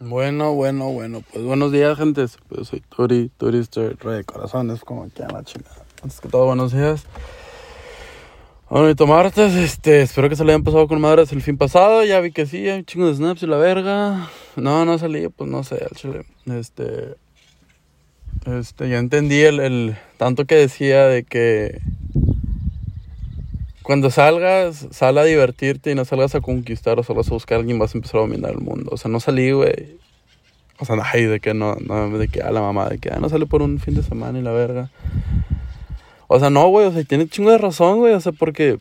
Bueno, bueno, bueno. Pues buenos días, gente. Pues soy Turi, Turister, rey de corazones, como que la chingada. Antes que todo, buenos días. Bonito martes, este, espero que se le hayan pasado con madres el fin pasado. Ya vi que sí, hay un chingo de snaps y la verga. No, no salí, pues no sé, al chile. Este, este, ya entendí el, el tanto que decía de que cuando salgas, sal a divertirte y no salgas a conquistar o salgas a buscar a alguien, vas a empezar a dominar el mundo. O sea, no salí, güey. O sea, ay, de que no, de que a la mamá, de que ah, no sale por un fin de semana y la verga. O sea, no, güey, o sea, tiene chingo de razón, güey, o sea, porque.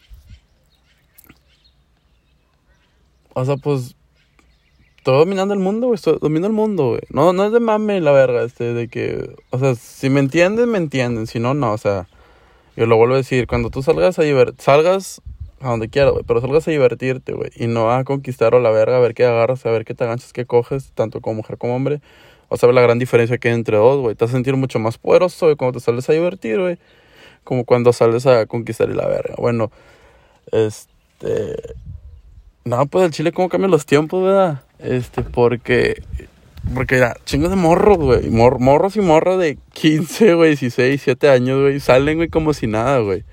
O sea, pues. Estoy dominando el mundo, güey, estoy domino el mundo, güey. No, no es de mame la verga, este, de que. O sea, si me entienden, me entienden, si no, no, o sea. Yo lo vuelvo a decir, cuando tú salgas a divertir, salgas a donde quieras, güey, pero salgas a divertirte, güey, y no a conquistar o la verga, a ver qué agarras, a ver qué te aganchas, qué coges, tanto como mujer como hombre, vas a la gran diferencia que hay entre dos, güey, te vas a sentir mucho más poderoso, güey, cuando te sales a divertir, güey, como cuando sales a conquistar y la verga. Bueno, este... No, pues el chile cómo cambian los tiempos, ¿verdad? Este, porque porque era chingos de morros, güey. morros y morras de 15, güey, 16, 17 años, güey. Salen, güey, como si nada, güey.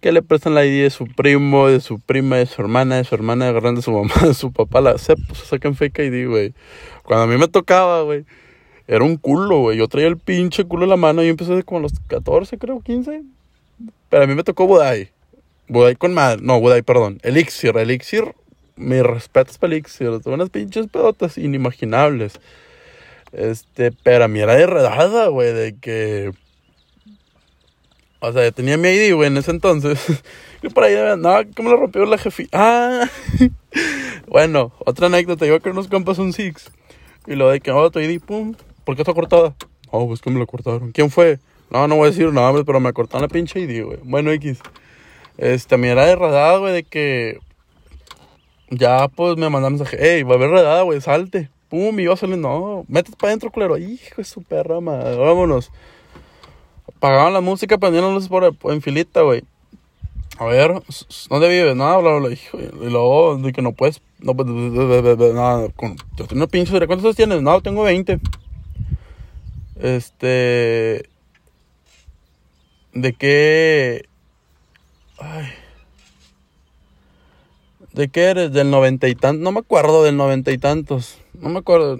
Que le prestan la ID de su primo, de su prima, de su hermana, de su hermana, de de su mamá, de su papá. La se pues, sacan fake ID, güey. Cuando a mí me tocaba, güey, era un culo, güey. Yo traía el pinche culo en la mano y empecé como a los 14, creo, 15. Pero a mí me tocó Budai. Budai con madre. No, Budai, perdón. Elixir. Elixir mis respetos para Elixir, unas pinches pedotas inimaginables. Este, pero a mí era de redada, güey, de que. O sea, yo tenía mi ID, güey, en ese entonces. y por ahí, no, que me lo rompió la jefe. Ah, bueno, otra anécdota. Yo que unos compas un Six. Y lo de que, oh, tu ID, pum, ¿por qué está cortada? Oh, pues que me lo cortaron. ¿Quién fue? No, no voy a decir nada, pero me cortaron la pinche ID, güey. Bueno, X. Este, a mí era de redada, güey, de que ya, pues me mandaron mensaje, hey, va a haber redada, güey, salte. Pum, y yo a no, métete para adentro, culero. Hijo de su perra, madre, vámonos. Apagaban la música, prendieron luces por, en filita, güey. A ver, ¿dónde vives? Nada, bla, bla, hijo. Y luego, de que no puedes, no, pues, nada, con, yo tengo una ¿cuántos años tienes? No, tengo 20. Este, de qué, ay. ¿De qué eres? Del noventa y tantos. No me acuerdo del noventa y tantos. No me acuerdo.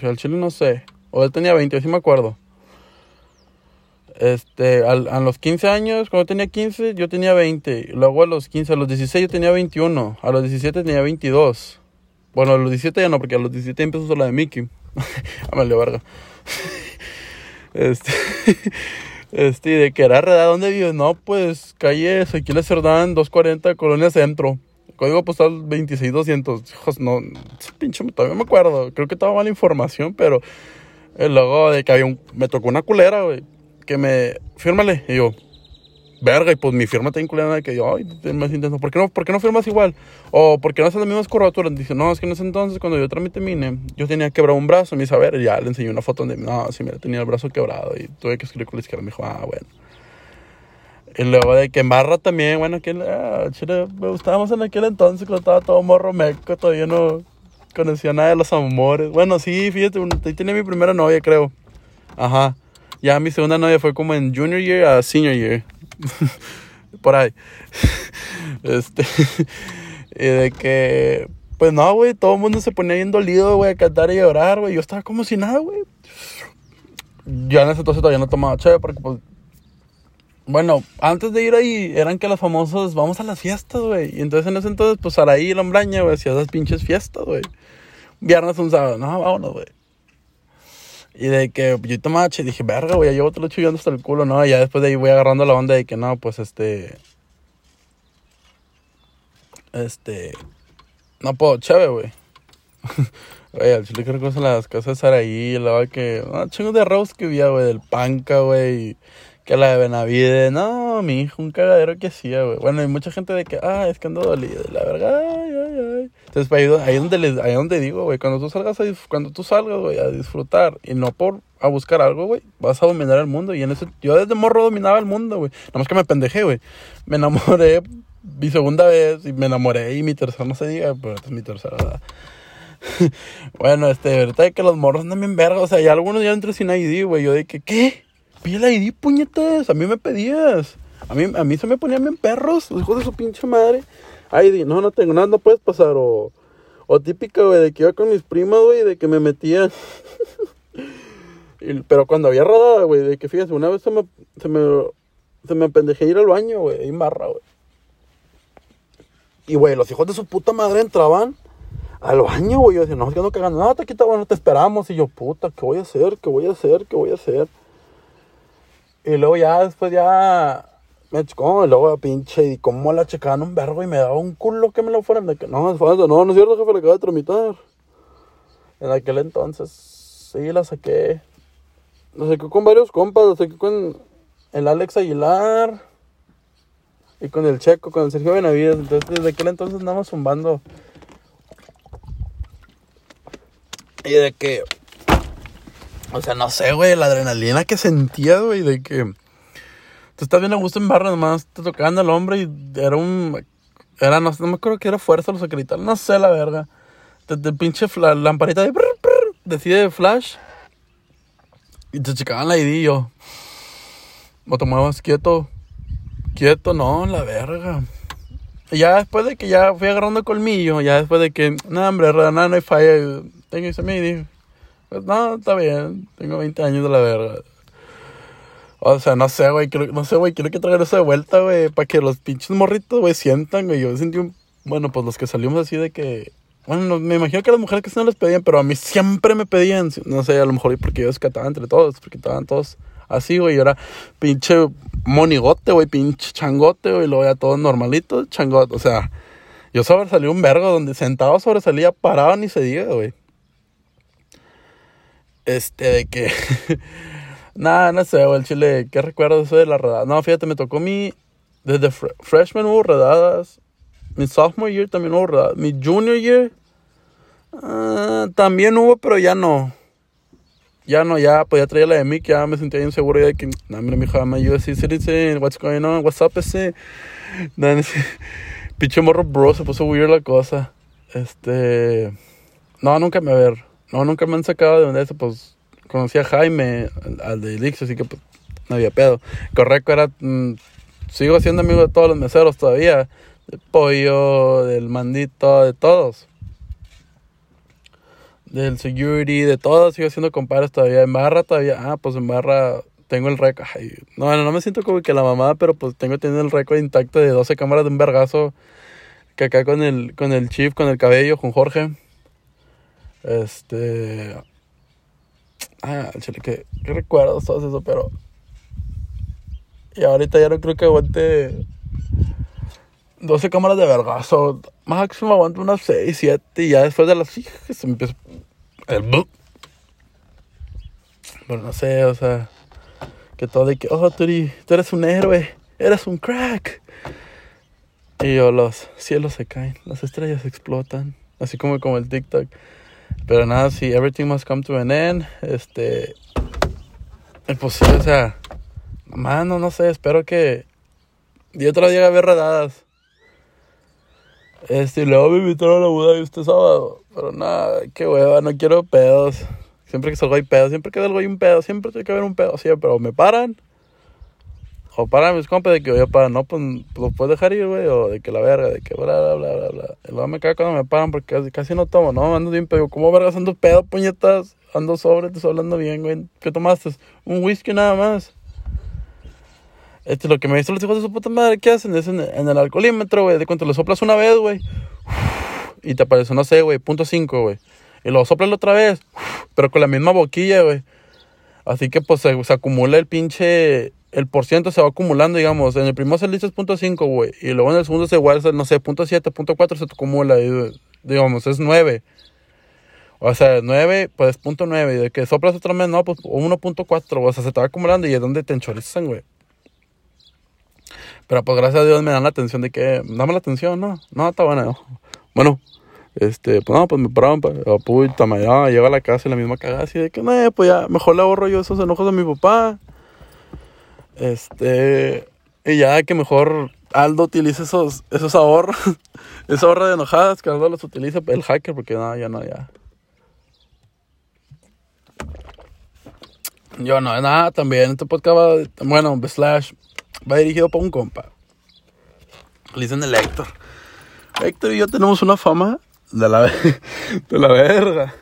Si al chile no sé. O él tenía 20, sí me acuerdo. Este, a los 15 años, cuando tenía 15, yo tenía 20. Luego a los 15, a los 16 yo tenía 21. A los 17 tenía 22. Bueno, a los 17 ya no, porque a los 17 empezó la de Mickey. Amale, verga. este, este, de que era redada, ¿dónde vives? No, pues, calle Ezequiel Cerdán, 240, Colonia Centro. Código postal 26200. Hijos, no, pinche, todavía me acuerdo. Creo que estaba mala información, pero el logo de que había un. Me tocó una culera, güey. Que me. Fírmale. Y yo, verga, y pues mi firma está culera que yo, ay, más intenso. ¿Por qué, no, ¿Por qué no firmas igual? O ¿por qué no hacen las mismas curvaturas? Dice, no, es que en ese entonces, cuando yo tramité mine, yo tenía quebrado un brazo. Me dice, a ver, ya le enseñé una foto donde, no, sí, mira, tenía el brazo quebrado. Y tuve que escribir con la izquierda. Me dijo, ah, bueno. Y luego de que en barra también, bueno, que ah, me gustábamos en aquel entonces cuando estaba todo morro meco, todavía no conocía nada de los amores. Bueno, sí, fíjate, ahí tenía mi primera novia, creo. Ajá. Ya mi segunda novia fue como en junior year a senior year. Por ahí. este. y de que. Pues no, güey, todo el mundo se ponía bien dolido, güey, a cantar y llorar, güey. Yo estaba como si nada, güey. Ya en ese entonces todavía no tomaba chévere porque pues bueno, antes de ir ahí, eran que las famosas, vamos a las fiestas, güey. Y entonces en ese entonces, pues Araí y Lombraña, güey, hacía esas pinches fiestas, güey. Viernes, un sábado, no, vámonos, güey. Y de que yo tomaba y dije, verga, güey, ya llevo todo chillando hasta el culo, ¿no? Y ya después de ahí voy agarrando la onda de que no, pues este. Este. No puedo, chévere, güey. Güey, al chile creo que las casas de Saraí, la que. Ah, chingos de arroz que había, güey, del panca, güey que la de Benavides, no, mi hijo, un cagadero que hacía, güey. Bueno, hay mucha gente de que, ah, es que ando dolido, la verdad, ay, ay, ay. Entonces, ahí, ahí, donde, les, ahí donde digo, güey, cuando tú salgas, a, cuando tú salgas, güey, a disfrutar y no por a buscar algo, güey, vas a dominar el mundo. Y en ese, yo desde morro dominaba el mundo, güey. Nada más que me pendejé, güey. Me enamoré mi segunda vez y me enamoré y mi tercera, no se diga, pero esta es mi tercera, bueno, este, ahorita que los morros andan bien verga, o sea, ya algunos ya entran sin ID, güey. Yo de que, ¿qué? Pide el ID, puñetas. A mí me pedías. A mí, a mí se me ponían bien perros, los hijos de su pinche madre. ID, no, no tengo nada, no puedes pasar. O, o típica, güey, de que iba con mis primas, güey, de que me metían. pero cuando había rodada, güey, de que fíjense, una vez se me, se me, se me pendejé ir al baño, güey, en barra, güey. Y, güey, los hijos de su puta madre entraban al baño, güey. Yo decía, no, es que no cagando. No, te quita, bueno, te esperamos. Y yo, puta, ¿qué voy a hacer? ¿Qué voy a hacer? ¿Qué voy a hacer? Y luego ya, después ya, me chocó. Y luego, pinche, y cómo la checaban un vergo y me daba un culo que me lo fueran de que, no, es falso. No, no es cierto, jefe, le acabo de tramitar. En aquel entonces, sí, la saqué. La saqué con varios compas. La saqué con el Alex Aguilar. Y con el Checo, con el Sergio Benavides. Entonces, desde aquel entonces andamos zumbando Y de que. O sea, no sé, güey, la adrenalina que sentía, güey, de que. Tú estás bien a gusto en barra, nomás te tocaban al hombre y era un. Era, no, no me acuerdo que era fuerza los acreditados, no sé la verga. De, pinche lamparita de. Decide flash. Y te checaban la ID y yo. O te quieto. Quieto, no, la verga. Y ya después de que ya fui agarrando colmillo, ya después de que, no, hombre, nada, no hay falla, tengo ese me pues no, está bien, tengo 20 años de la verga. O sea, no sé, güey, no sé, güey, quiero que traigan eso de vuelta, güey, para que los pinches morritos, güey, sientan, güey. Yo sentí un, bueno, pues los que salimos así de que, bueno, me imagino que las mujeres que no les pedían, pero a mí siempre me pedían, no sé, a lo mejor porque yo descataba entre todos, porque estaban todos así, güey, y era pinche monigote, güey, pinche changote, güey, y luego todo normalito, changote, o sea, yo sobresalí un vergo donde sentado sobresalía, paraba ni se diga, güey. Este, de que. Nada, no sé, el chile. ¿Qué recuerdo eso de la redada? No, fíjate, me tocó mi. Desde freshman hubo redadas. Mi sophomore year también hubo redadas. Mi junior year. Uh, también hubo, pero ya no. Ya no, ya, pues ya traía la de mí, que ya me sentía inseguro. Ya de que, no, mira, mi hija, I'm sí citizen. What's going on? What's up, ese? No, pinche morro, bro, se puso weird la cosa. Este. No, nunca me ver. No, nunca me han sacado de donde eso, pues conocí a Jaime, al, de Elixir, así que pues, no había pedo. Correcto era, mm, sigo siendo amigo de todos los meseros todavía, del pollo, del mandito, de todos. Del security, de todos, sigo siendo compadres todavía. En barra todavía, ah, pues en barra tengo el récord. No, bueno, no me siento como que la mamá, pero pues tengo teniendo el récord intacto de 12 cámaras de un vergazo. Que acá con el, con el chief, con el cabello, con Jorge. Este. Ah, chile, que, recuerdo todo eso, pero. Y ahorita ya no creo que aguante 12 cámaras de vergazo. Máximo aguanto unas 6, 7 y ya después de las se empieza el Pero no sé, o sea, que todo de que, oh, tú eres un héroe, eres un crack. Y yo, los cielos se caen, las estrellas explotan, así como como el TikTok. Pero nada, si everything must come to an end, este, pues sí, o sea, mano, no sé, espero que y otra día a ver redadas. Este, y luego me invitaron a la boda este sábado. Pero nada, qué hueva, no quiero pedos. Siempre que salgo hay pedos, siempre que salgo hay un pedo, siempre tiene que haber un pedo, sí, pero me paran o para mis compas de que, oye, para, no, pues, lo puedes dejar ir, güey, o de que la verga, de que bla, bla, bla, bla, bla. Y luego me cae cuando me paran porque casi, no tomo, ¿no? Ando bien, pero ¿cómo vergas ando pedo, puñetas? Ando sobre, estoy hablando bien, güey. ¿Qué tomaste? Un whisky nada más. Este, lo que me dicen los hijos de su puta madre, ¿qué hacen? Es en, el alcoholímetro, güey, de cuando le soplas una vez, güey. Y te aparece, no sé, güey, punto cinco, güey. Y luego soplas otra vez, pero con la misma boquilla, güey. Así que, pues, se acumula el pinche el por ciento se va acumulando, digamos. En el primero se dice punto .5, güey. Y luego en el segundo se igual, no sé, punto .7, punto .4 se acumula. Y, digamos, es 9. O sea, 9, pues punto 9. Y de que soplas otra vez, no, pues 1.4. O sea, se te va acumulando y es donde te enchorizan, güey. Pero pues gracias a Dios me dan la atención de que, dame la atención, no, no, está buena. Bueno, este, pues no, pues me pararon, pues, puta, me llego a la casa y la misma cagada, así de que, no, pues ya, mejor le ahorro yo esos enojos a mi papá. Este, y ya que mejor Aldo utiliza esos, esos ahorros, esa ahorra de enojadas que Aldo los utiliza el hacker porque no, ya no, ya. Yo no, nada, también este podcast va, bueno, slash, va dirigido por un compa. Le dicen el Héctor. Héctor y yo tenemos una fama de la, de la verga.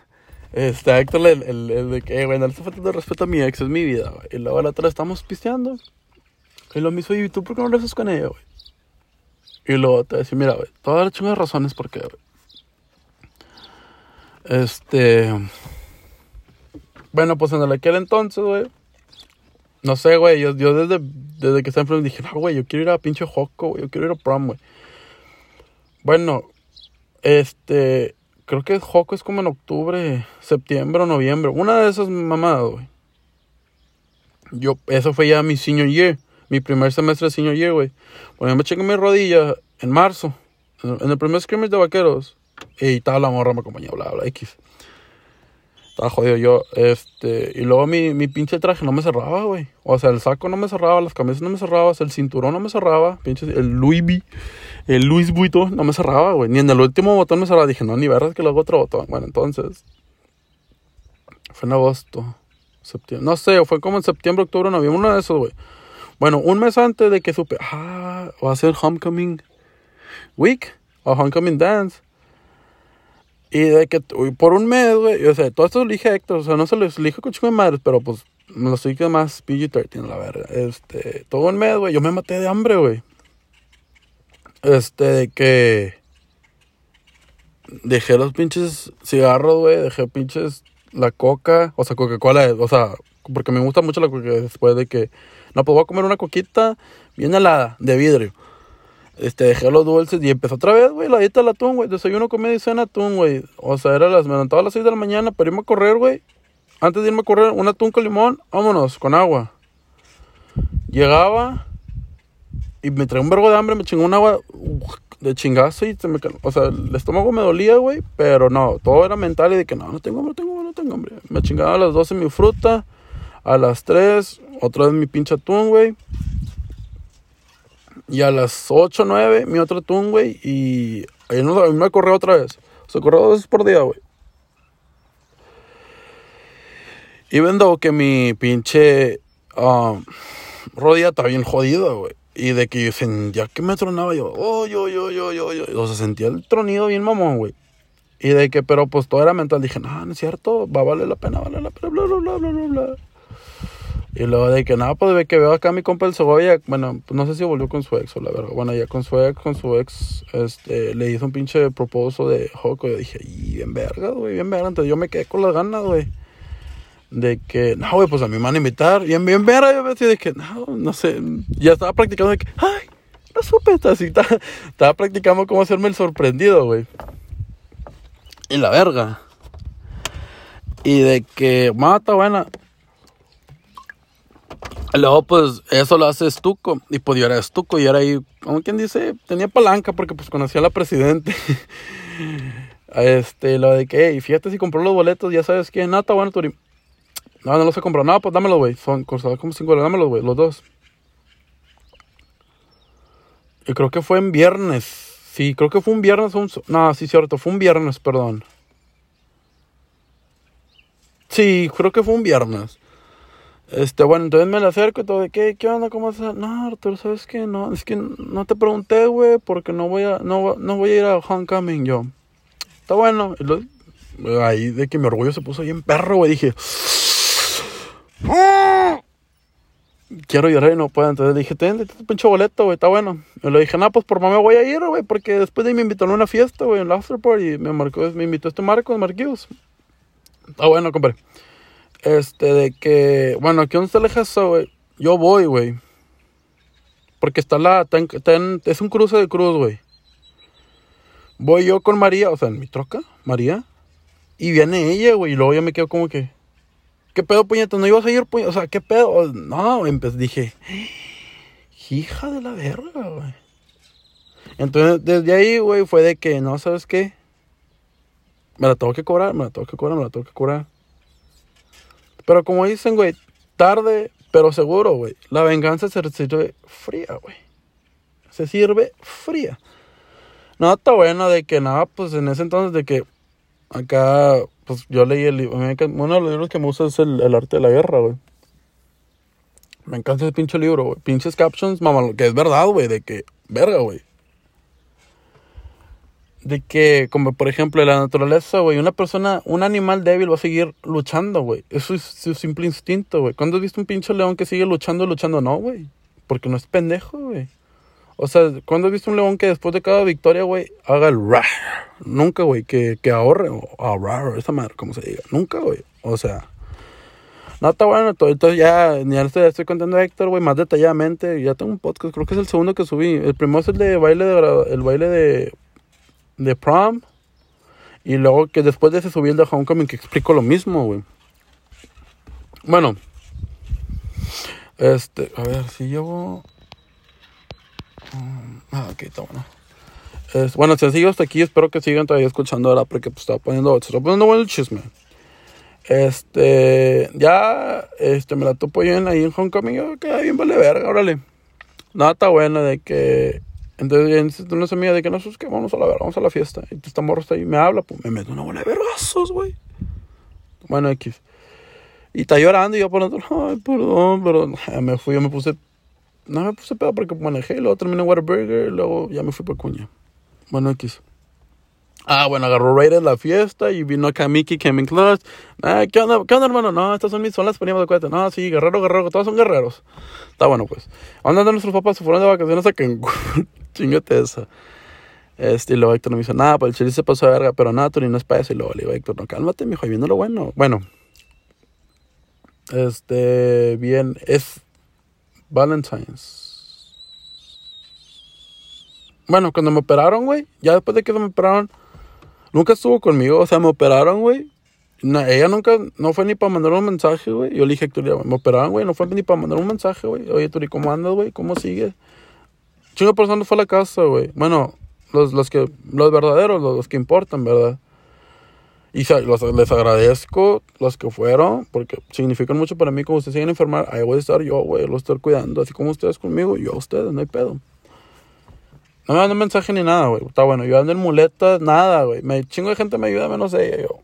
Este, Héctor, el, el, de que, güey, no le está faltando respeto a mi ex, es mi vida, güey. Y luego la otra estamos pisteando. Y lo mismo, y tú, ¿por qué no haces con ella, güey? Y luego te decía, mira, güey, todas las chingas razones por qué, güey. Este. Bueno, pues en aquel entonces, güey. No sé, güey. Yo, yo desde, desde que estaba en dije, no, güey, yo quiero ir a pinche Joco, güey. Yo quiero ir a prom, güey. Bueno, este. Creo que Joco es como en octubre, septiembre o noviembre. Una de esas mamadas, güey. Yo, eso fue ya mi senior year. Mi primer semestre de senior year, güey. Bueno, me chequé mi rodilla en marzo. En el primer scrimmage de vaqueros. Y estaba la morra me acompañó, bla, bla, X. Estaba jodido yo. Este, y luego mi, mi pinche traje no me cerraba, güey. O sea, el saco no me cerraba, las camisas no me cerraba, el cinturón no me cerraba, pinche, el Louis V, el Louis Vuitton no me cerraba, güey. Ni en el último botón me cerraba. Dije, no, ni verás que le hago otro botón. Bueno, entonces. Fue en agosto, septiembre. No sé, fue como en septiembre, octubre, noviembre, uno de esos, güey. Bueno, un mes antes de que supe, ah, va a ser Homecoming Week o Homecoming Dance. Y de que por un mes, güey, o sea, todo esto lo dije Héctor, o sea, no se lo dije con chico de madres, pero pues me lo estoy que más PG-13, la verdad. Este, todo un mes, güey, yo me maté de hambre, güey. Este, de que dejé los pinches cigarros, güey, dejé pinches la coca, o sea, Coca-Cola, o sea, porque me gusta mucho la coca después de que, no, pues voy a comer una coquita bien helada, de vidrio. Este, dejé los dulces y empezó otra vez, güey, la dieta del atún, güey. Desayuno, comida y cena atún, güey. O sea, era las, me levantaba a las 6 de la mañana para irme a correr, güey. Antes de irme a correr, un atún con limón, vámonos, con agua. Llegaba y me traía un vergo de hambre, me chingó un agua de chingazo y O sea, el estómago me dolía, güey, pero no, todo era mental y de que no, no tengo hambre, no tengo hambre, no tengo hambre. Me chingaba a las 12 mi fruta, a las 3, otra vez mi pinche atún, güey. Y a las 8, 9, mi otro atún, güey. Y ahí no, me corrió otra vez. Se corrió dos veces por día, güey. Y vendo que mi pinche um, rodilla está bien jodida, güey. Y de que ya que me tronaba yo, oh, yo, yo, yo, yo, yo. O sea, sentía el tronido bien mamón, güey. Y de que, pero pues todo era mental. Dije, no, no es cierto, va a valer la pena, vale la pena, bla, bla, bla, bla, bla. Y luego de que nada, pues de que veo acá a mi compa el Segovia, bueno, pues no sé si volvió con su ex o la verdad. Bueno, ya con su ex, con su ex, este, le hizo un pinche propuso de Joco. Y dije, y bien verga, güey, bien verga. Entonces yo me quedé con las ganas, güey. De que, no, güey, pues a mí me van a invitar. Bien, bien verga. Yo me decía de que, no, no sé. Ya estaba practicando de que, ay, no supe. Así, estaba, estaba practicando cómo hacerme el sorprendido, güey. Y la verga. Y de que, mata, buena. Luego, pues, eso lo hace Estuco. Y pues yo era Estuco y era ahí, como quien dice, tenía palanca porque pues conocía a la presidente. este, lo de que, hey, fíjate si compró los boletos, ya sabes quién, nata, bueno, Turi. No, no los he comprado. No, pues dámelo, güey. Son costaban como 5 dólares. Dámelos, güey, los dos. Y creo que fue en viernes. Sí, creo que fue un viernes. Un... No, sí, cierto. Fue un viernes, perdón. Sí, creo que fue un viernes. Este, bueno, entonces me le acerco y todo de, ¿qué, qué onda? ¿Cómo estás? No, Arturo, ¿sabes qué? No, es que no te pregunté, güey, porque no voy a, no, no voy a ir a Homecoming yo. Está bueno. ahí de que mi orgullo se puso bien perro, güey, dije, quiero llorar y no puedo. Entonces dije, ten, tu pinche boleto, güey, está bueno. Y le dije, no, pues por mamá voy a ir, güey, porque después de ahí me invitaron a una fiesta, güey, en la after party. Me marcó, me invitó este Marcos, Marquillos. Está bueno, compadre. Este, de que, bueno, aquí donde está el ejército, güey. Yo voy, güey. Porque está la, es un cruce de cruz, güey. Voy yo con María, o sea, en mi troca, María. Y viene ella, güey. Y luego yo me quedo como que, ¿qué pedo, puñeta? ¿No ibas a ir, puñeta? O sea, ¿qué pedo? No, dije, hija de la verga, güey. Entonces, desde ahí, güey, fue de que, no, ¿sabes qué? Me la tengo que cobrar, me la tengo que cobrar, me la tengo que cobrar. Pero como dicen, güey, tarde, pero seguro, güey. La venganza se recibe fría, güey. Se sirve fría. No, está bueno de que nada, pues en ese entonces de que acá, pues yo leí el libro. Uno de los libros que me gusta es el, el arte de la guerra, güey. Me encanta ese pinche libro, güey. Pinches captions, mamá, que es verdad, güey, de que, verga, güey. De que, como por ejemplo, la naturaleza, güey, una persona, un animal débil va a seguir luchando, güey. Eso es su simple instinto, güey. ¿Cuándo has visto un pinche león que sigue luchando, luchando? No, güey. Porque no es pendejo, güey. O sea, ¿cuándo has visto un león que después de cada victoria, güey, haga el rar? Nunca, güey, que, que ahorre o ahorrar, esa madre, como se diga. Nunca, güey. O sea, no, está bueno. Entonces ya, ya estoy, estoy contando a Héctor, güey, más detalladamente. Ya tengo un podcast, creo que es el segundo que subí. El primero es el de baile de, el baile de, de prom. Y luego que después de ese subí el de Homecoming que explico lo mismo, güey. Bueno. Este, a ver, si llevo... Mm, ah, ok, está bueno. Es, bueno, seguido hasta aquí, espero que sigan todavía escuchando ahora porque pues estaba poniendo, se está poniendo bueno el chisme. Este, ya, este, me la topo yo en, ahí en Homecoming, yo queda bien vale verga, órale. Nada está bueno de que, entonces, una semilla de que no, es que vamos a la verga, vamos a la fiesta. Y esta morra está ahí, me habla, pues me meto una bola de vergazos, güey. Bueno, X. Y está llorando y yo por dentro, ay, perdón, pero me fui, yo me puse, no me puse pedo porque manejé, luego terminé Whataburger, luego ya me fui para Cuña. Bueno, X. Ah, bueno, agarró Raiders la fiesta y vino acá Mickey, Kevin Clark. Ah, ¿qué onda, ¿qué onda, hermano? No, estas son mis, son las primas de cuenta. No, sí, guerrero, guerrero, todos son guerreros. Está bueno, pues. Andando nuestros papás se fueron de vacaciones a Cancún. Chingate esa. Este, y luego Héctor me dice, nada, pues el chile se pasó de verga, pero nada, no es para eso. Y luego le digo, Héctor, no, cálmate, mijo, ahí viendo lo bueno. Bueno. Este, bien, es Valentine's. Bueno, cuando me operaron, güey, ya después de que me operaron Nunca estuvo conmigo, o sea, me operaron, güey. ella nunca, no fue ni para mandar un mensaje, güey. Yo le dije, Turi, me operaron, güey, no fue ni para mandar un mensaje, güey. Oye, Turi, ¿cómo andas, güey? ¿Cómo sigue? Chingo persona fue a la casa, güey. Bueno, los, los que, los verdaderos, los, que importan, ¿verdad? Y les agradezco los que fueron, porque significan mucho para mí. Como ustedes siguen a enfermar, ahí voy a estar yo, güey, lo estoy cuidando. Así como ustedes conmigo, yo a ustedes, no hay pedo. No me mandó mensaje ni nada, güey. Está bueno, yo ando en muletas, nada, güey. Chingo de gente me ayuda menos ella, yo.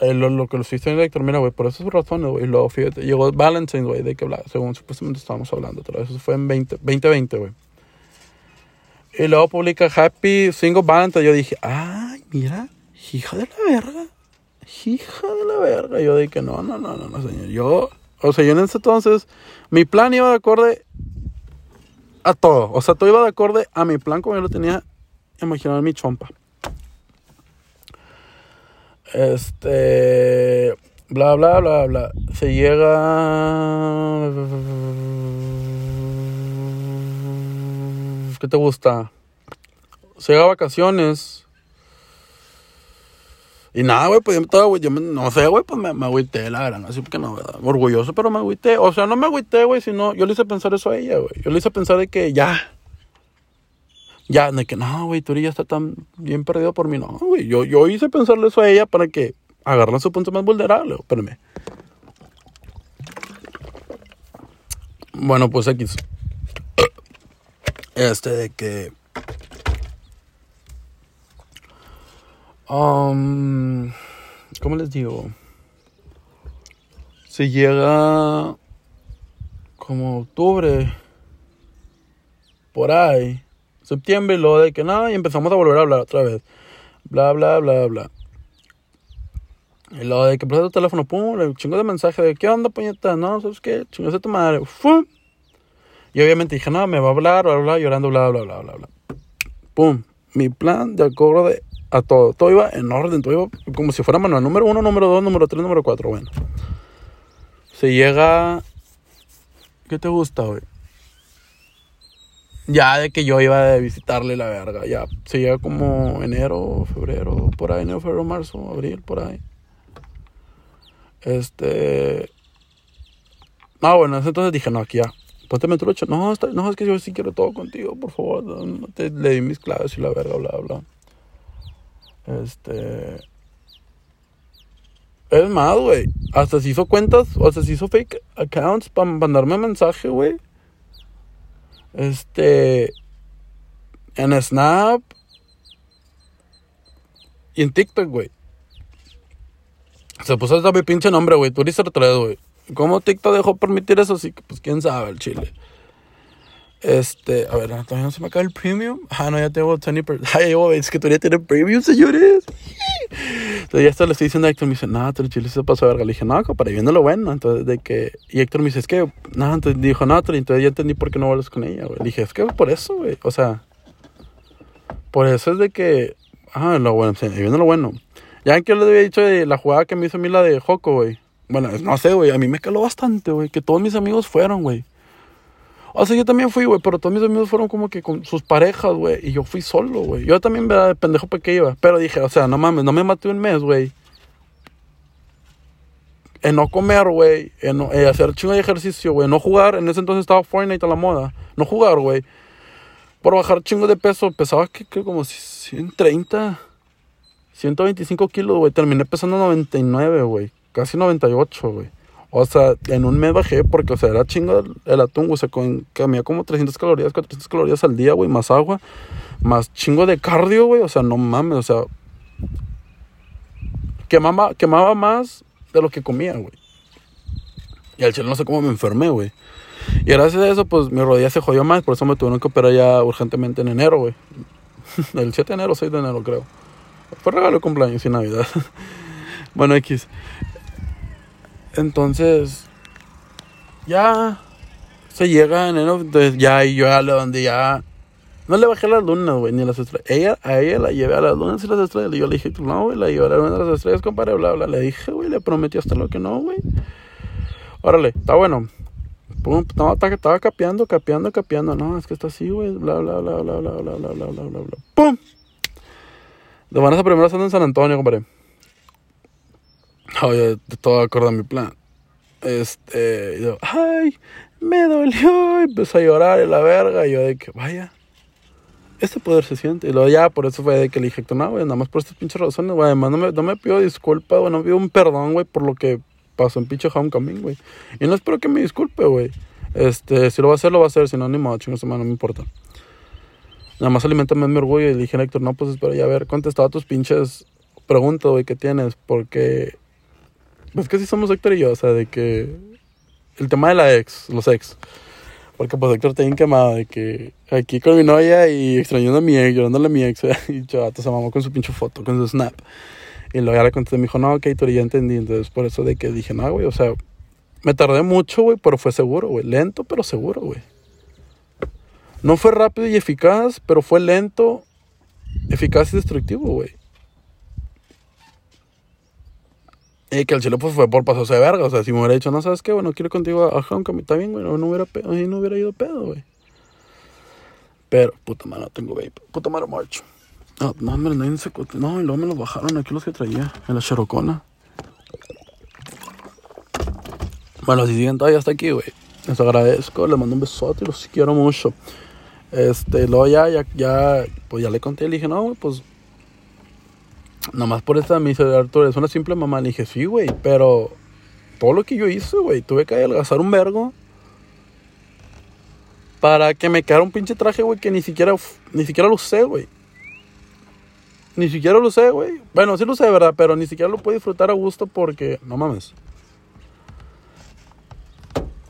Eh, lo, lo, que lo hiciste en Héctor, mira, güey, por esas razones, güey. Luego, fíjate, llegó Valentine, güey, de que hablaba, según supuestamente estábamos hablando otra vez. Eso fue en 20, 2020, güey. Y luego publica Happy Single Valentine. Yo dije, ay, mira, hija de la verga. Hija de la verga. Yo dije, no, no, no, no, no, señor. Yo, o sea, yo en ese entonces, mi plan iba de acorde a todo. O sea, todo iba de acorde a mi plan como yo lo tenía imaginado en mi chompa. Este. Bla, bla, bla, bla. Se llega. ¿Qué te gusta? Se llega a vacaciones. Y nada, güey, pues yo, estaba, güey, yo no sé, güey, pues me, me agüité, la verdad, así porque no, ¿verdad? Orgulloso, pero me agüité. O sea, no me agüité, güey, sino yo le hice pensar eso a ella, güey. Yo le hice pensar de que ya. Ya, de que no, güey, tú ya está tan bien perdido por mí. No, güey, yo, yo hice pensarle eso a ella para que agarre su punto más vulnerable. Espérame. Bueno, pues aquí. Este de que Um, ¿Cómo les digo? Se llega como octubre, por ahí, septiembre, lo de que nada, y empezamos a volver a hablar otra vez. Bla, bla, bla, bla. Y lo de que presta tu teléfono, pum, le chingo de mensaje de ¿qué onda, puñeta? No, ¿sabes qué? Chingos de tu madre. Y obviamente dije, no, me va a hablar, bla, bla, llorando, bla, bla, bla, bla, bla. Pum. Mi plan de acuerdo de a todo. Todo iba en orden, todo iba como si fuera manual. Número uno, número dos, número tres, número cuatro. Bueno. Se llega. ¿Qué te gusta, güey? Ya de que yo iba a visitarle la verga. Ya se llega como enero, febrero, por ahí, enero, febrero, marzo, abril, por ahí. Este. Ah, bueno, entonces dije, no, aquí ya. Ponte trucha. No, no, es que yo sí quiero todo contigo, por favor. No, te, le di mis claves y la verga, bla, bla. Este. Es más, güey. Hasta se hizo cuentas, o hasta se hizo fake accounts para mandarme mensaje, güey. Este. En Snap. Y en TikTok, güey. Se puso hasta mi pinche nombre, güey. Turister 3, güey. ¿Cómo TikTok dejó permitir eso? Sí, pues quién sabe, el chile. Este, a ver, todavía no se me acaba el premium. Ah, no, ya tengo 20%. Ay, es que todavía tiene premium, señores. Entonces ya esto le estoy diciendo a Héctor, me dice, no, el chile se pasó verga. Le dije, no, para viendo lo bueno. Entonces, de que, y Héctor me dice, es que, no, entonces dijo, no, entonces ya entendí por qué no vuelves con ella, güey. Le dije, es que por eso, güey. O sea, por eso es de que, ah, lo bueno, viendo lo bueno. Ya que yo les había dicho de la jugada que me hizo a mí la de Joco, güey. Bueno, no sé, güey, a mí me caló bastante, güey, que todos mis amigos fueron, güey. O sea, yo también fui, güey, pero todos mis amigos fueron como que con sus parejas, güey, y yo fui solo, güey. Yo también, ¿verdad? De pendejo para qué iba. Pero dije, o sea, no mames, no me maté un mes, güey. En no comer, güey, en, hacer chingo de ejercicio, güey, no jugar. En ese entonces estaba Fortnite a la moda. No jugar, güey. Por bajar chingo de peso, pesaba que, que como 130, 125 kilos, güey. Terminé pesando 99, güey. Casi 98, güey. O sea, en un mes bajé porque, o sea, era chingo el, atún. O sea, comía como 300 calorías, 400 calorías al día, güey. Más agua, más chingo de cardio, güey. O sea, no mames, o sea. Quemaba, quemaba más de lo que comía, güey. Y al chile no sé cómo me enfermé, güey. Y gracias a eso, pues mi rodilla se jodió más. Por eso me tuvieron que operar ya urgentemente en enero, güey. El 7 de enero, 6 de enero, creo. Fue regalo de cumpleaños y Navidad. bueno, X. Entonces, ya se llega en entonces ya y yo a donde ya no le bajé las lunas, güey, ni las estrellas. Ella, a ella la llevé a las lunas y las estrellas. Y yo le dije, no, güey, la llevaré a las estrellas, compadre, bla, bla. Le dije, güey, le prometí hasta lo que no, güey. Órale, está bueno. Pum, no, estaba capeando, capeando, capeando. No, es que está así, güey, bla, bla, bla, bla, bla, bla, bla, bla, bla, bla, bla. ¡Pum! De van a primero estando en San Antonio, compadre. Oye, todo acorde a mi plan. Este, yo, ay, me dolió. Y empecé a llorar en la verga. Y yo de que, vaya, este poder se siente. Y luego ya, por eso fue de que le dije, no, güey, nada más por estas pinches razones, güey. Además, no me, no me pido disculpa, güey, no me pido un perdón, güey, por lo que pasó en pinche homecoming, güey. Y no espero que me disculpe, güey. Este, si lo va a hacer, lo va a hacer. Si no, ni modo, chingos, no me importa. Nada más alimentame mi orgullo. Y le dije a Héctor, no, pues espero ya ver, contestado tus pinches preguntas, güey, que tienes. Porque pues que sí somos Héctor y yo, o sea, de que el tema de la ex, los ex. Porque pues Héctor está bien quemado de que aquí con mi novia y extrañando a mi ex, llorándole a mi ex, y chavato se mamó con su pinche foto, con su snap. Y luego ya le contesté, me dijo, no, ok, Héctor, ya entendí. Entonces por eso de que dije, no, güey, o sea, me tardé mucho, güey, pero fue seguro, güey. Lento, pero seguro, güey. No fue rápido y eficaz, pero fue lento, eficaz y destructivo, güey. Y que el chile pues fue por pasos de verga. O sea, si me hubiera dicho, no sabes qué, bueno, quiero contigo a Homecoming, está bien, güey, no hubiera, no hubiera ido pedo, güey. Pero, puta madre, no tengo vape. Puta madre, marcho. No, no, hombre, nadie se... No, y luego me los bajaron aquí los que traía, en la Cherocona. Bueno, si siguen todavía hasta aquí, güey. Les agradezco, les mando un besote y los quiero mucho. Este, luego ya, ya, ya, pues ya le conté, le dije, no, pues Nomás por esta me dice Arturo, es una simple mamá. Le dije, sí, güey, pero todo lo que yo hice, güey, tuve que adelgazar un vergo para que me quedara un pinche traje, güey, que ni siquiera, ni siquiera lo usé, güey. Ni siquiera lo usé, güey. Bueno, sí lo usé, ¿verdad? Pero ni siquiera lo pude disfrutar a gusto porque, no mames.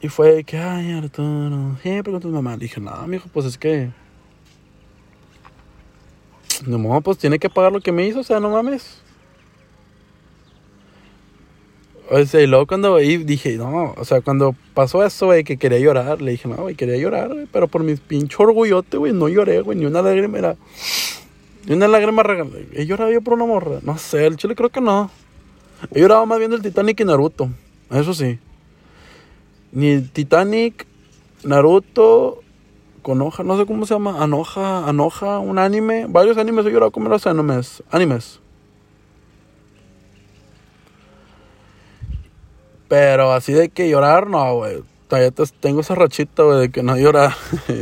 Y fue que, ay, Arturo, siempre con tus mamás. Le dije, no, mijo, pues es que no, pues tiene que pagar lo que me hizo, o sea, no mames. O sea, y luego cuando ahí dije, no, o sea, cuando pasó eso, güey, que quería llorar, le dije, no, güey, quería llorar, güey, pero por mi pinche orgullote, güey, no lloré, güey, ni una lágrima era. Ni una lágrima regalada. He llorado yo por una morra. No sé, el chile creo que no. He llorado más viendo el Titanic y Naruto. Eso sí. Ni Titanic, Naruto, no sé cómo se llama, Anoja, Anoja, un anime, varios animes he llorado con los animes, animes. Pero así de que llorar, no, güey. Todavía tengo esa rachita, güey, de que no llora.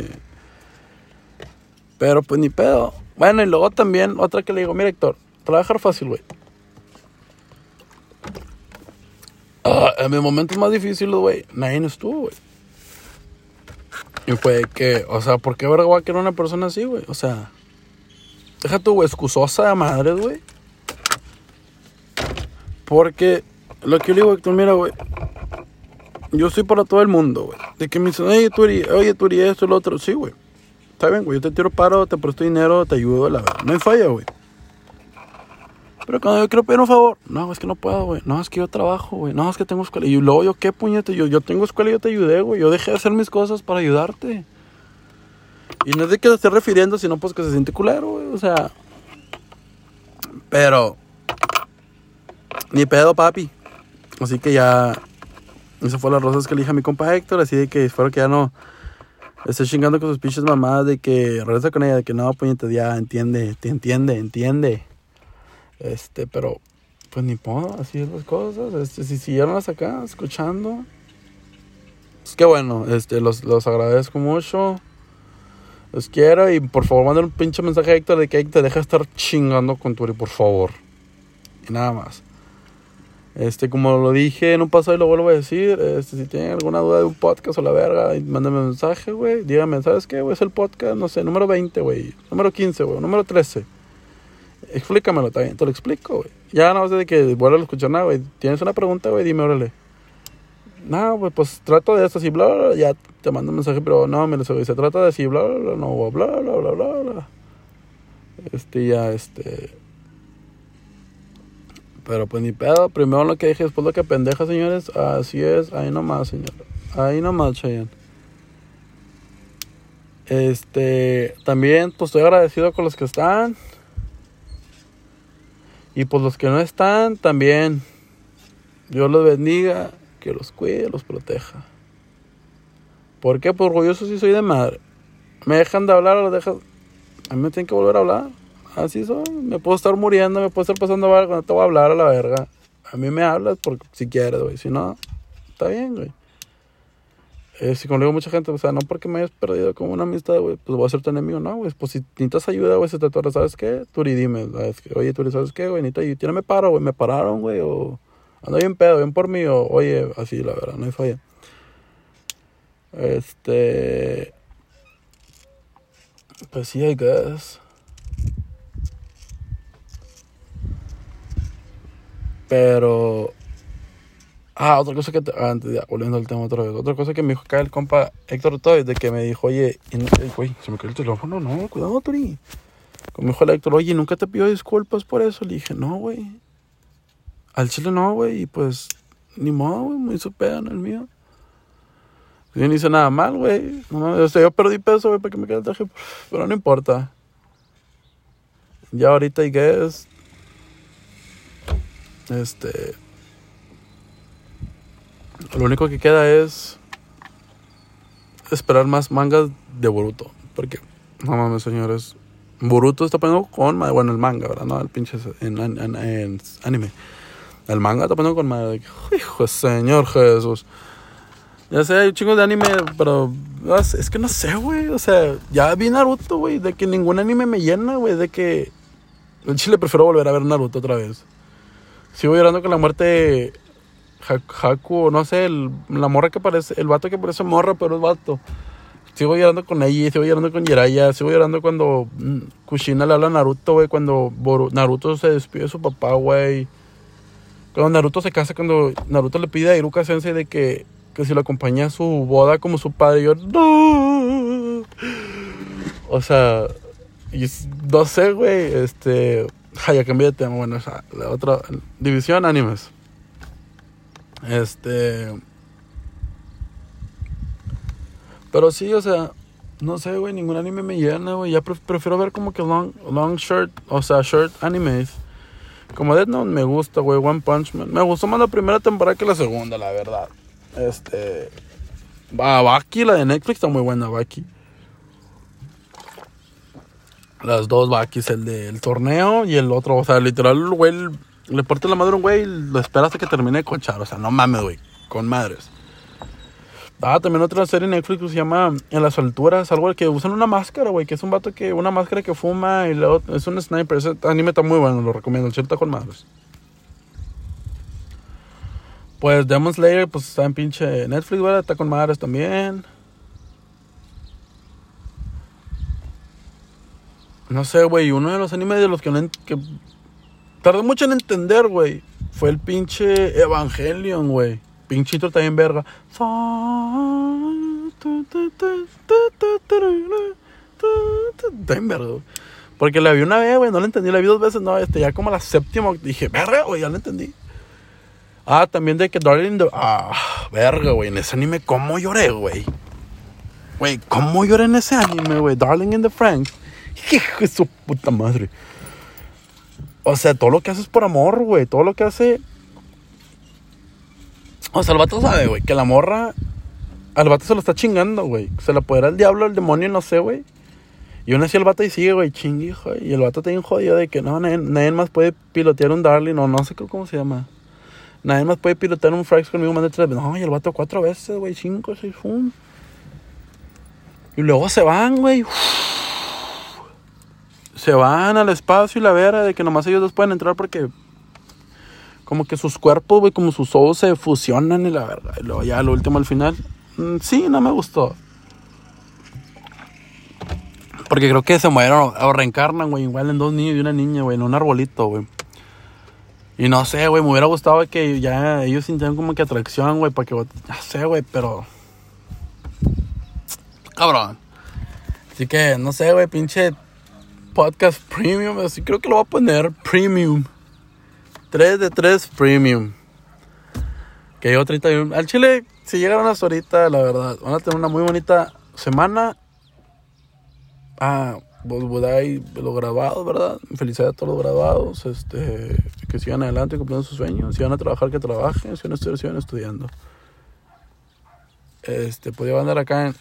Pero pues ni pedo. Bueno, y luego también otra que le digo, mira Héctor, trabajar fácil, güey. Ah, en mis momentos más difíciles, güey, nadie estuvo, güey. Y fue que, o sea, ¿por qué verga voy a querer una persona así, güey? O sea, deja tu excusosa de madres, güey. Porque lo que yo digo, Héctor, mira, güey. Yo soy para todo el mundo, güey. De que me dicen, oye, eres, oye, eres esto, lo otro. Sí, güey. Está bien, güey. Yo te tiro paro, te presto dinero, te ayudo, la verdad. No hay falla, güey. Pero cuando yo quiero pedir un favor, no, es que no puedo, güey. No, es que yo trabajo, güey. No, es que tengo escuela. Y luego yo, ¿qué puñete? Yo, yo tengo escuela y yo te ayudé, güey. Yo dejé de hacer mis cosas para ayudarte. Y no es de que te esté refiriendo, sino pues que se siente culero, güey. O sea. Pero. Ni pedo, papi. Así que ya. Esa fue las rosas que le dije a mi compa Héctor. Así de que espero que ya no esté chingando con sus pinches mamadas. De que regresa con ella. De que no, puñete, ya entiende, te entiende, entiende. Este, pero. Pues ni modo, así es las cosas. Este, si siguieron hasta acá escuchando. Pues qué bueno, este, los, los agradezco mucho. Los quiero y por favor manden un pinche mensaje a Héctor de que Héctor deja de estar chingando con Turi, por favor. Y nada más. Este, como lo dije en un pasado y lo vuelvo a decir, este, si tienen alguna duda de un podcast o la verga, mándenme un mensaje, güey. Díganme, ¿sabes qué, güey? Es el podcast, no sé, número 20, güey. Número 15, güey. Número 13. Explícamelo también, te lo explico, güey. Ya no sé de que vuelvo a escuchar nada, güey. ¿Tienes una pregunta, güey? Dime, órale. No, güey, pues trato de esto así, bla, bla, ya te mando un mensaje, pero no, me lo se trata de así, bla, bla, bla, no, bla, bla, bla, bla, bla. Este, ya, este. Pero pues ni pedo, primero lo que dije, después lo que pendeja, señores. Así es, ahí nomás, señor. Ahí nomás, Cheyenne. Este, también, pues estoy agradecido con los que están. Y pues los que no están, también. Dios los bendiga, que los cuide, los proteja. ¿Por qué? Pues orgulloso sí soy de madre. Me dejan de hablar los dejan. A mí me tienen que volver a hablar. Así soy. Me puedo estar muriendo, me puedo estar pasando no te voy a hablar a la verga. A mí me hablas porque si quieres, güey. Si no, está bien, güey. Eh, si conmigo mucha gente, o sea, no porque me hayas perdido como una amistad, güey, pues voy a ser tu enemigo, no, güey. Pues si necesitas ayuda, güey, se te atora, ¿sabes qué? Turi, dime, ¿sabes qué? Oye, Turi, ¿sabes qué, güey? Necesito ayuda. Tírame paro, güey, me pararon, güey, o ando bien pedo, bien por mí, o oye, así, la verdad, no hay falla. Este. Pues sí, I guess. Pero. Ah, otra cosa que. Te, antes, ya, volviendo al tema otra vez. Otra cosa que me dijo acá el compa Héctor Toy, de que me dijo, oye, y, güey, se me cayó el teléfono. No, cuidado. Como me dijo el Héctor, oye, ¿nunca te pidió disculpas por eso? Le dije, no, güey. Al chile no, güey. Y pues, ni modo, güey. Me hizo pedo en el mío. Yo no hice nada mal, güey. No, o sea, yo perdí peso, güey, para que me quede el traje. Pero no importa. Ya ahorita, I guess. Este. Lo único que queda es. Esperar más mangas de Boruto. Porque, no mames, señores. Boruto está poniendo con. Bueno, el manga, ¿verdad? No, el pinche. En, anime. El manga está poniendo con madre. Hijo, señor Jesús. Ya sé, hay un chingo de anime, pero es que no sé, güey. O sea, ya vi Naruto, güey. De que ningún anime me llena, güey. De que. En Chile prefiero volver a ver Naruto otra vez. Sigo llorando con la muerte Haku, no sé, el, la morra que parece. El vato que parece morra, pero es vato. Sigo llorando con ella, sigo llorando con Jiraiya, sigo llorando cuando mm, Kushina le habla a Naruto, güey. Cuando Boru, Naruto se despide de su papá, güey. Cuando Naruto se casa, cuando Naruto le pide a Iruka Sensei de que que si lo acompaña a su boda como su padre, yo, no. O sea, y, no sé, güey, este, ay, ya cambié de tema, bueno, o sea, la otra, división animes. Este, pero sí, o sea, no sé, güey, ningún anime me llena, güey, ya prefiero ver como que long, long shirt, o sea, short animes. Como Death Note me gusta, güey, One Punch Man. Me gustó más la primera temporada que la segunda, la verdad. Este. Baki, la de Netflix, está muy buena, Baki. Las dos Bakis, el del torneo y el otro. O sea, literal, güey le porté la madre un güey y lo esperaste que termine de cochar. O sea, no mames, güey. Con madres. Ah, también otra serie en Netflix que se llama En las alturas, algo que usan una máscara, güey, que es un vato que, una máscara que fuma y es un sniper. Ese anime está muy bueno, lo recomiendo, el está con madres. Pues Demon Slayer, pues está en pinche Netflix, güey, está con madres también. No sé, güey, uno de los animes de los que, que tardé mucho en entender, güey. Fue el pinche Evangelion, güey. Pinche intro también verga. También verga. Porque la vi una vez, güey, no la entendí. La vi dos veces, no, este, ya como la séptima. Dije, verga, güey, ya la entendí. Ah, también de que Darling in the... Ah, verga, güey, en ese anime, ¿cómo lloré, güey? Güey, ¿cómo lloré en ese anime, güey? Darling in the Franks. Hijo su puta madre. O sea, todo lo que hace es por amor, güey. Todo lo que hace. O sea, el vato sabe, güey, que la morra. Al vato se lo está chingando, güey. Se la apodera el diablo, el demonio, no sé, güey. Y aún así el vato y sigue, güey, chingue, hijo. Y el vato está bien jodido de que no, nadie, más puede pilotear un Darling, o no sé cómo se llama. Nadie más puede pilotear un Frax conmigo más de tres veces. No, y el vato cuatro veces, güey, cinco, seis, un. Y luego se van, güey. Se van al espacio y la vera de que nomás ellos dos pueden entrar porque como que sus cuerpos, güey, como sus ojos se fusionan y la verdad. Y luego ya lo último al final. mm, Sí, no me gustó. Porque creo que se mueren o, o reencarnan, güey, igual en dos niños y una niña, güey, en un arbolito, güey. Y no sé, güey, me hubiera gustado que ya ellos sintieran como que atracción, güey, para que, ya sé, güey, pero... Cabrón. Así que, no sé, güey, pinche podcast premium, así creo que lo voy a poner premium. 3 de 3 premium. Que llevo 31. Al Chile, si llegaron hasta ahorita, la verdad, van a tener una muy bonita semana. Ah, vos Budai, los grabados, ¿verdad? Felicidades a todos los grabados. Este, que sigan adelante cumpliendo sus sueños. Si van a trabajar, que trabajen. Si van a estudiar, sigan estudiando. Este, podía andar acá en.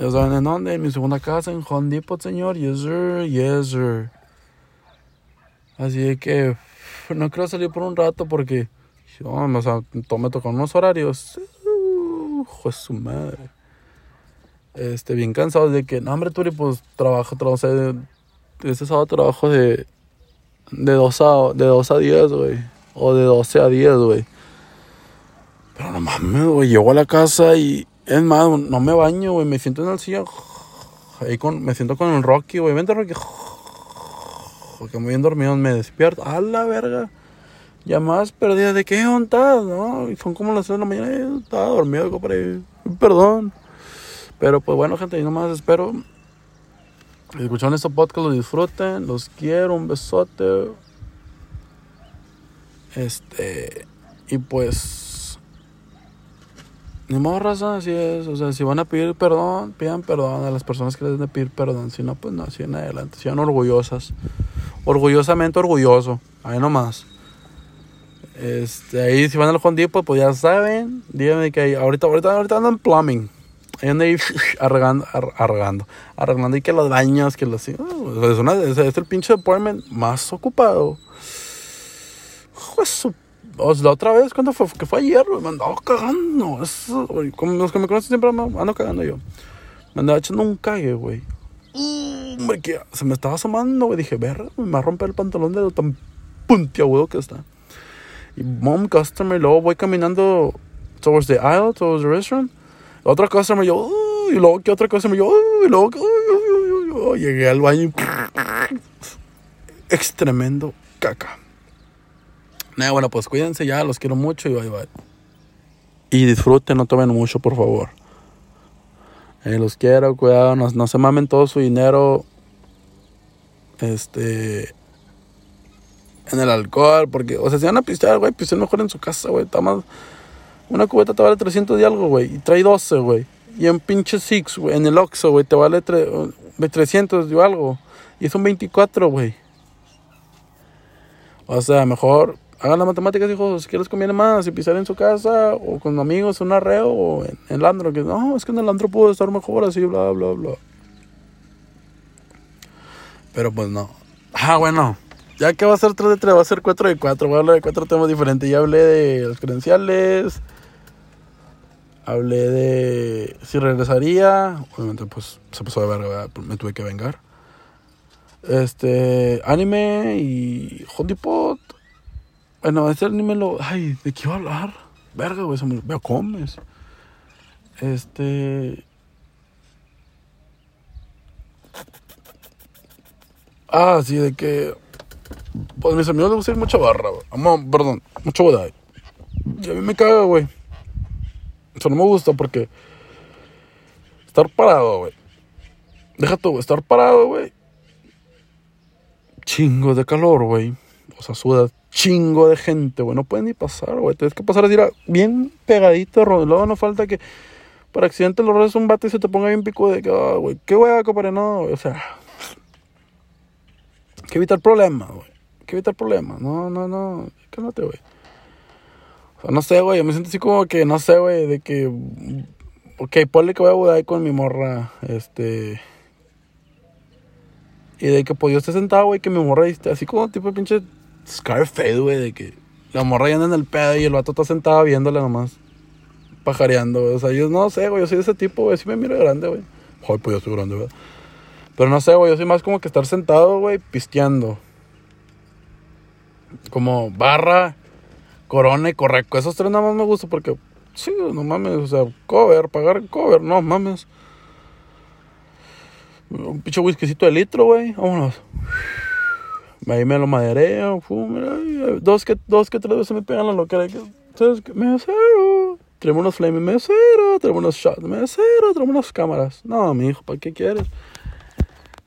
¿Ya saben en dónde? En mi segunda casa, en Home señor. Yes, sir. Yes, sir. Así que no quiero salir por un rato porque no, o sea, me unos horarios. Uh, su madre. Este, bien cansado de que, no, hombre, Turi, pues trabajo, trabajo, este sábado trabajo de, de, dos a, de 2 a 10, güey. O de 12 a 10, güey. Pero no mames, güey, llego a la casa y, es más, no me baño, güey, me siento en el sillón. Ahí con, me siento con el Rocky, güey, vente Rocky. Porque me bien dormido, me despierto. A la verga. Llamadas perdidas de qué ontas, ¿no? Y son como las 6 de la mañana. estaba dormido, compadre. Perdón. Pero pues bueno, gente, y nomás espero. Escucharon este podcast, lo disfruten. Los quiero, un besote. Este. Y pues. Ni modo, raza, así es. O sea, si van a pedir perdón, pidan perdón a las personas que les den de pedir perdón. Si no, pues no, sigan adelante. Sean orgullosas. Orgullosamente orgulloso. Ahí nomás. Este, ahí si van al Home Depot, pues ya saben. Díganme que ahí, ahorita, ahorita, ahorita andan plumbing. Ahí andan ahí arreglando, ar- arreglando, arreglando y que los baños, que los... uh, es, es, el pinche department más ocupado. Sea, la otra vez, ¿cuándo fue? Que fue ayer, me andaba cagando. Eso, güey, como los que me conocen siempre me ando cagando yo. Me andaba echando un cague, güey. Hombre, que se me estaba asomando, güey. Dije, verga, me va a romper el pantalón de lo tan puntiagudo que está. Y mom customer, y luego voy caminando towards the aisle, towards the restaurant. Otra customer, yo, y luego que otra customer, yo, y luego que, llegué al baño y tremendo caca. Nah, bueno, pues cuídense ya, los quiero mucho y bye bye. Y disfruten, no tomen mucho, por favor. Eh, los quiero, cuidado, no, no se mamen todo su dinero. Este. En el alcohol, porque, o sea, si van a pistear, güey, pisten mejor en su casa, güey. Está. Una cubeta te vale 300 y algo, güey. Y trae 12, güey. Y en pinche Six, güey, en el Oxxo, güey, te vale tre- de 300 y algo. Y son 24, güey. O sea, mejor hagan las matemáticas, hijos. ¿Qué les conviene más? Si pisar en su casa o con amigos, un arreo o en el andro. Que no, es que en el andro puedo estar mejor, así, bla, bla, bla. Pero pues no. Ah, bueno. Ya que va a ser 3 de 3, va a ser 4 de 4. Voy a hablar de cuatro temas diferentes. Ya hablé de los credenciales. Hablé de si regresaría. Obviamente, pues se pasó de verga, ¿verdad? me tuve que vengar. Este, anime y Pot. Bueno, este anime lo. Ay, ¿de qué iba a hablar? Verga, güey, se me veo comes. Este. Ah, sí, de que. Pues a mis amigos les gusta ir mucha barra, güey. Perdón, mucho bodai. Y a mí me caga, güey. Eso no me gusta porque. Estar parado, güey. Deja tú, estar parado, güey. Chingo de calor, güey. O sea, suda chingo de gente, güey. No pueden ni pasar, güey. Tienes que pasar así, bien pegadito, ro- Luego no falta que por accidente lo rodes un bate y se te ponga bien pico de que, ah, güey, qué güey, compadre, no, güey. O sea, que evitar problemas, güey. Que evitar problemas. No, no, no. Cálmate, güey. O sea, no sé, güey. Yo me siento así como que, no sé, güey, de que. Ok, ponle que voy a budar con mi morra, este. Y de que pues yo esté sentado, güey, que mi morra así como tipo pinche Scarface, güey, de que la morra ya en el pedo y el vato está sentado viéndole nomás, pajareando, güey. O sea, yo no sé, güey, yo soy de ese tipo, güey, sí me miro grande, güey. Joder, pues yo soy grande, güey. Pero no sé, güey, yo soy más como que estar sentado, güey, pisteando. Como barra, corona y correcto. Esos tres nada más me gustan porque, sí, no mames, o sea, cover, pagar cover, no mames. Un pinche whiskycito de litro, güey. Vámonos. Ahí me lo madereo. Dos, que, dos que tres veces me pegan la loquera. que- ¿Sabes qué? Mesero. Tenemos unos flaming mesero. Tenemos unos shots mesero. Tenemos unas cámaras. No, mi hijo, ¿para qué quieres?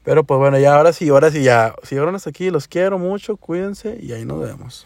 Pero pues bueno, ya ahora sí, ahora sí ya. Si llegaron hasta aquí, los quiero mucho. Cuídense y ahí nos vemos.